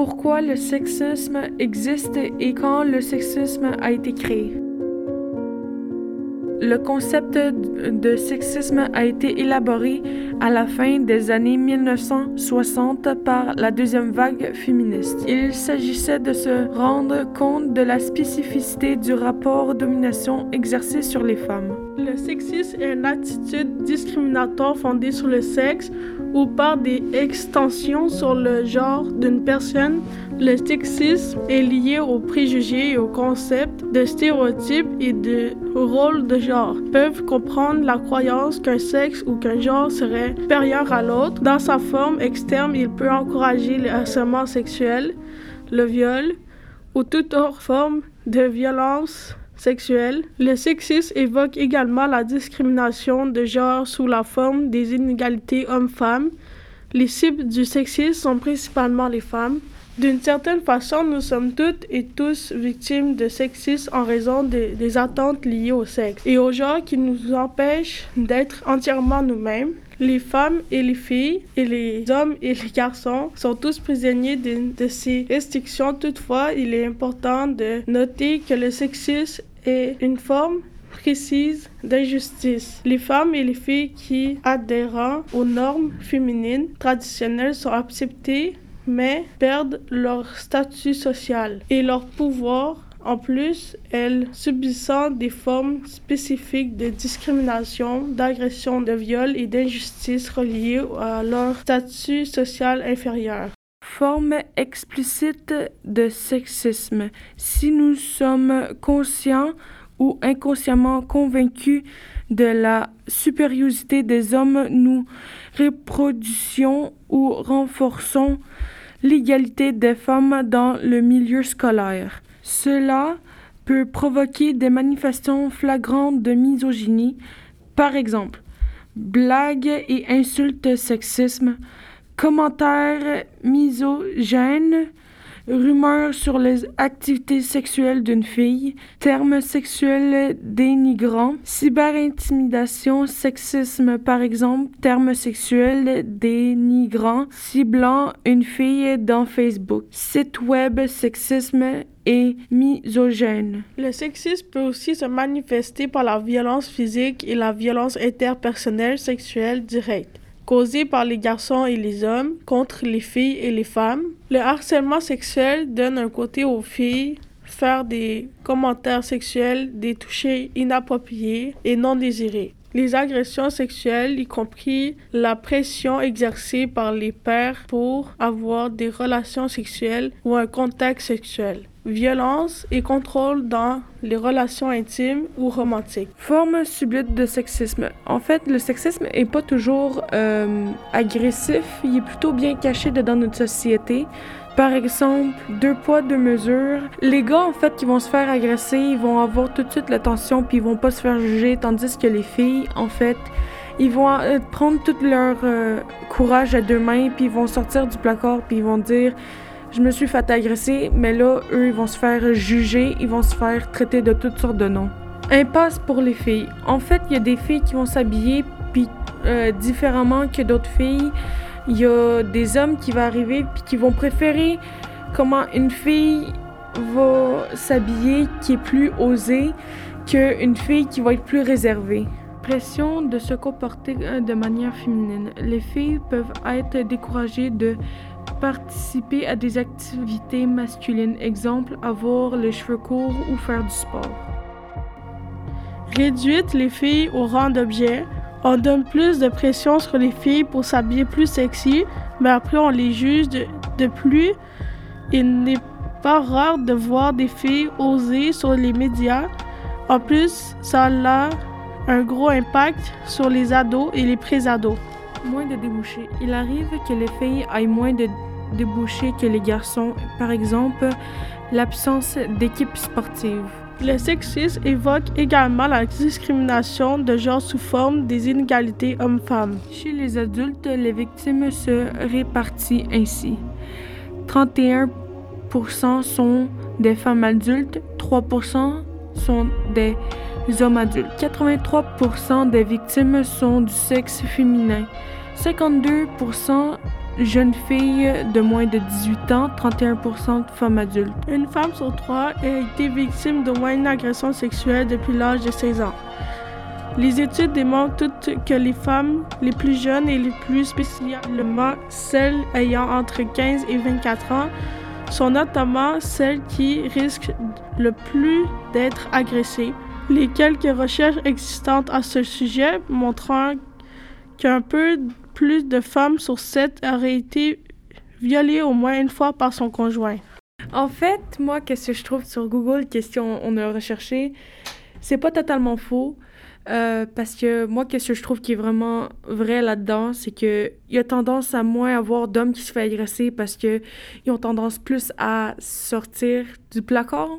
Pourquoi le sexisme existe et quand le sexisme a été créé. Le concept de sexisme a été élaboré à la fin des années 1960 par la deuxième vague féministe. Il s'agissait de se rendre compte de la spécificité du rapport domination exercé sur les femmes. Le sexisme est une attitude discriminatoire fondée sur le sexe ou par des extensions sur le genre d'une personne. Le sexisme est lié aux préjugés et aux concepts de stéréotypes et de rôles de genre. Peuvent comprendre la croyance qu'un sexe ou qu'un genre serait supérieur à l'autre. Dans sa forme externe, il peut encourager le harcèlement sexuel, le viol ou toute autre forme de violence sexuelle. Le sexisme évoque également la discrimination de genre sous la forme des inégalités hommes-femmes. Les cibles du sexisme sont principalement les femmes. D'une certaine façon, nous sommes toutes et tous victimes de sexisme en raison des attentes liées au sexe et au genre qui nous empêchent d'être entièrement nous-mêmes. Les femmes et les filles et les hommes et les garçons sont tous prisonniers de, de ces restrictions. Toutefois, il est important de noter que le sexisme est une forme précise d'injustice. Les femmes et les filles qui adhèrent aux normes féminines traditionnelles sont acceptées mais perdent leur statut social et leur pouvoir. En plus, elles subissant des formes spécifiques de discrimination, d'agression, de viol et d'injustice reliées à leur statut social inférieur. Forme explicite de sexisme. Si nous sommes conscients ou inconsciemment convaincus de la supériorité des hommes, nous reproduisons ou renforçons l'égalité des femmes dans le milieu scolaire. Cela peut provoquer des manifestations flagrantes de misogynie, par exemple blagues et insultes sexisme, commentaires misogynes, rumeurs sur les activités sexuelles d'une fille, termes sexuels dénigrants, cyberintimidation, sexisme par exemple, termes sexuels dénigrants ciblant une fille dans Facebook, site web sexisme et misogyne. Le sexisme peut aussi se manifester par la violence physique et la violence interpersonnelle sexuelle directe causée par les garçons et les hommes contre les filles et les femmes. Le harcèlement sexuel donne un côté aux filles faire des commentaires sexuels, des touchés inappropriés et non désirés. Les agressions sexuelles, y compris la pression exercée par les pères pour avoir des relations sexuelles ou un contact sexuel violence et contrôle dans les relations intimes ou romantiques. Forme subite de sexisme. En fait, le sexisme est pas toujours euh, agressif, il est plutôt bien caché dans notre société. Par exemple, deux poids, deux mesures. Les gars, en fait, qui vont se faire agresser, ils vont avoir tout de suite l'attention puis ils vont pas se faire juger, tandis que les filles, en fait, ils vont euh, prendre tout leur euh, courage à deux mains puis ils vont sortir du placard puis ils vont dire je me suis fait agresser, mais là, eux, ils vont se faire juger, ils vont se faire traiter de toutes sortes de noms. Impasse pour les filles. En fait, il y a des filles qui vont s'habiller puis euh, différemment que d'autres filles. Il y a des hommes qui vont arriver puis qui vont préférer comment une fille va s'habiller qui est plus osée qu'une fille qui va être plus réservée. Pression de se comporter euh, de manière féminine. Les filles peuvent être découragées de participer à des activités masculines, exemple avoir les cheveux courts ou faire du sport. Réduite les filles au rang d'objet. On donne plus de pression sur les filles pour s'habiller plus sexy, mais après on les juge de, plus. Il n'est pas rare de voir des filles oser sur les médias. En plus, ça a un gros impact sur les ados et les pré-ados. Moins de débouchés. Il arrive que les filles aient moins de débouchés que les garçons, par exemple l'absence d'équipes sportives. Le sexisme évoque également la discrimination de genre sous forme des inégalités hommes-femmes. Chez les adultes, les victimes se répartissent ainsi. 31 sont des femmes adultes, 3 sont des hommes adultes. 83 des victimes sont du sexe féminin. 52 jeunes filles de moins de 18 ans, 31 de femmes adultes. Une femme sur trois a été victime d'au moins une agression sexuelle depuis l'âge de 16 ans. Les études démontrent toutes que les femmes les plus jeunes et les plus spécialement celles ayant entre 15 et 24 ans sont notamment celles qui risquent le plus d'être agressées. Les quelques recherches existantes à ce sujet montrant qu'un peu plus de femmes sur sept auraient été violées au moins une fois par son conjoint. En fait, moi, qu'est-ce que je trouve sur Google, question on a recherché, c'est pas totalement faux. Euh, parce que moi, qu'est-ce que je trouve qui est vraiment vrai là-dedans, c'est qu'il y a tendance à moins avoir d'hommes qui se font agresser parce qu'ils ont tendance plus à sortir du placard.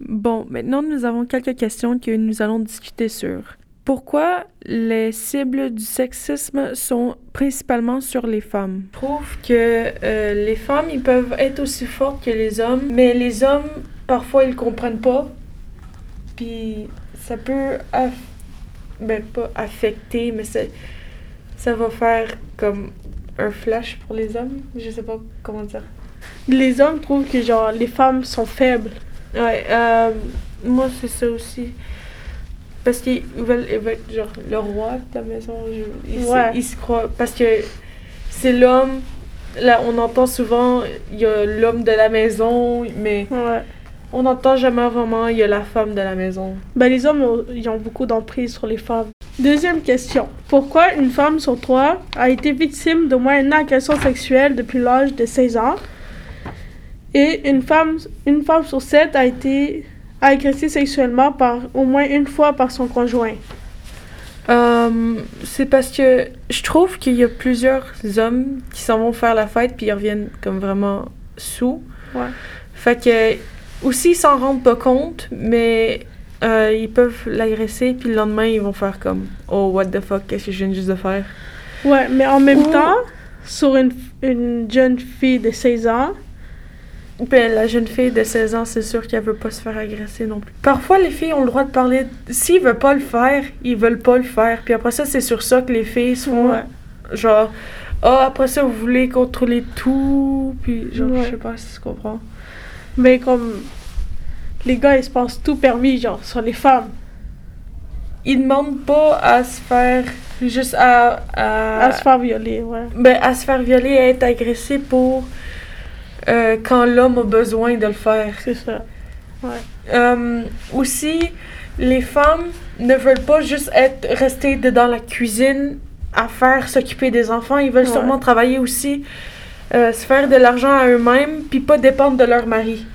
Bon, maintenant, nous avons quelques questions que nous allons discuter sur. Pourquoi les cibles du sexisme sont principalement sur les femmes? Je trouve que euh, les femmes, ils peuvent être aussi fortes que les hommes, mais les hommes, parfois, ils comprennent pas. Puis ça peut ben, pas affecter, mais ça, ça va faire comme un flash pour les hommes. Je sais pas comment dire. Les hommes trouvent que genre les femmes sont faibles. Ouais, euh, moi c'est ça aussi. Parce qu'ils veulent, être genre le roi de la maison. ils, se, croient. Parce que c'est l'homme. Là, on entend souvent, il y a l'homme de la maison, mais ouais. On n'entend jamais vraiment, il y a la femme de la maison. Ben, les hommes, ont, ils ont beaucoup d'emprise sur les femmes. Deuxième question. Pourquoi une femme sur trois a été victime d'au moins une agression sexuelle depuis l'âge de 16 ans? Et une femme, une femme sur sept a été agressée sexuellement par au moins une fois par son conjoint. Euh, c'est parce que je trouve qu'il y a plusieurs hommes qui s'en vont faire la fête puis ils reviennent comme vraiment sous. Ouais. Fait que aussi, ils s'en rendent pas compte, mais euh, ils peuvent l'agresser, puis le lendemain, ils vont faire comme Oh, what the fuck, qu'est-ce que je viens juste de faire? Ouais, mais en même temps, sur une, une, jeune fille de 16 ans. Ben, la jeune fille de 16 ans, c'est sûr qu'elle veut pas se faire agresser non plus. Parfois, les filles ont le droit de parler. S'ils veulent pas le faire, ils veulent pas le faire. Puis après ça, c'est sur ça que les filles sont. Genre, ah, oh, après ça, vous voulez contrôler tout. Puis, genre, je sais pas si tu comprends. Mais comme les gars, ils se pensent tout permis, genre, sur les femmes. Ils demandent pas à se faire juste à, à, se faire violer, ouais. Ben, à se faire violer et être agressé pour euh, quand l'homme a besoin de le faire. C'est ça. Ouais. Euh, aussi, les femmes ne veulent pas juste être restées dans la cuisine à faire s'occuper des enfants. Ils veulent sûrement travailler aussi euh, se faire de l'argent à eux-mêmes, puis pas dépendre de leur mari.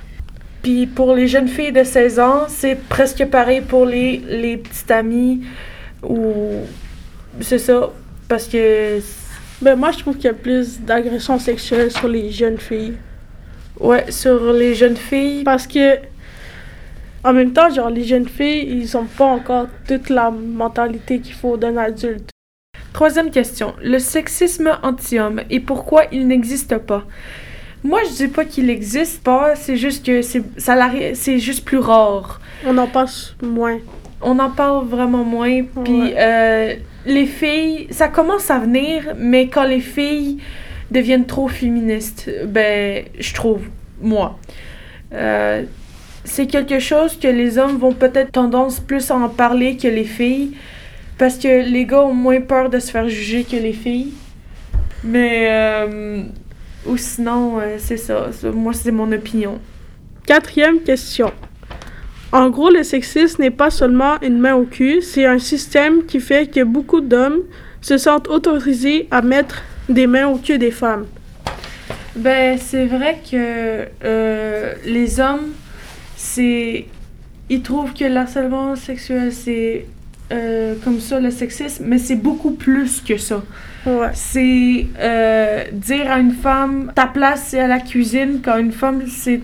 Puis pour les jeunes filles de 16 ans, c'est presque pareil pour les, les petites amies ou c'est ça parce que ben moi je trouve qu'il y a plus d'agressions sexuelles sur les jeunes filles. Ouais, sur les jeunes filles parce que en même temps, genre les jeunes filles, ils ont pas encore toute la mentalité qu'il faut d'un adulte. Troisième question. Le sexisme anti-homme et pourquoi il n'existe pas? Moi, je dis pas qu'il n'existe pas, c'est juste que c'est, ça c'est juste plus rare. On en parle moins. On en parle vraiment moins. Puis euh, les filles, ça commence à venir, mais quand les filles deviennent trop féministes, ben, je trouve, moi. Euh, c'est quelque chose que les hommes vont peut-être tendance plus à en parler que les filles. Parce que les gars ont moins peur de se faire juger que les filles. Mais. Euh, ou sinon, euh, c'est ça. Moi, c'est mon opinion. Quatrième question. En gros, le sexisme n'est pas seulement une main au cul, c'est un système qui fait que beaucoup d'hommes se sentent autorisés à mettre des mains au cul des femmes? Ben, c'est vrai que euh, les hommes, c'est. Ils trouvent que l'harcèlement sexuel, c'est euh, comme ça le sexisme, mais c'est beaucoup plus que ça. C'est euh, dire à une femme ta place c'est à la cuisine quand une femme c'est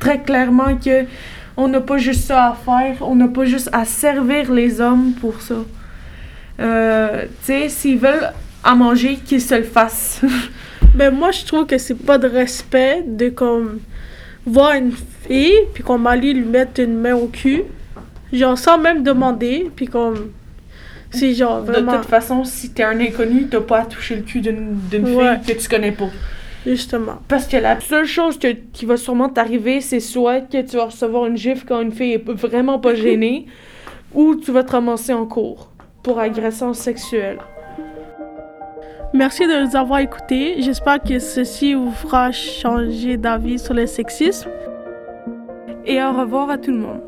très clairement que on n'a pas juste ça à faire, on n'a pas juste à servir les hommes pour ça. Tu sais, s'ils veulent à manger, qu'ils se le fassent. ben moi je trouve que c'est pas de respect de comme voir une fille puis qu'on va lui mettre une main au cul Genre, sans même demander, puis comme. C'est genre vraiment. De toute façon, si t'es un inconnu, t'as pas à toucher le cul d'une d'une Ouais. fille que tu connais pas. Justement. Parce que la seule chose que- qui va sûrement t'arriver, c'est soit que tu vas recevoir une gifle quand une fille est vraiment pas gênée, ou tu vas te ramasser en cours pour agression sexuelle. Merci de nous avoir écoutés. J'espère que ceci vous fera changer d'avis sur le sexisme. Et au revoir à tout le monde.